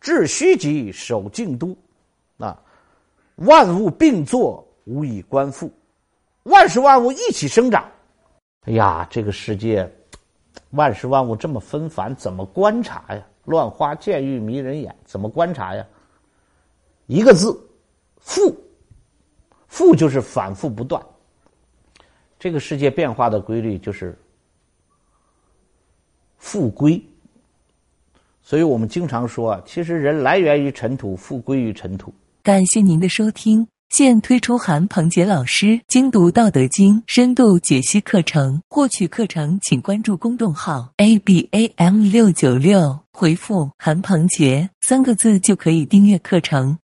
致虚极，守静都。啊，万物并作，无以观复。万事万物一起生长。哎呀，这个世界，万事万物这么纷繁，怎么观察呀？乱花渐欲迷人眼，怎么观察呀？一个字，复。复就是反复不断。这个世界变化的规律就是复归。所以我们经常说啊，其实人来源于尘土，复归于尘土。感谢您的收听。现推出韩鹏杰老师精读《道德经》深度解析课程，获取课程请关注公众号 a b a m 六九六，回复“韩鹏杰”三个字就可以订阅课程。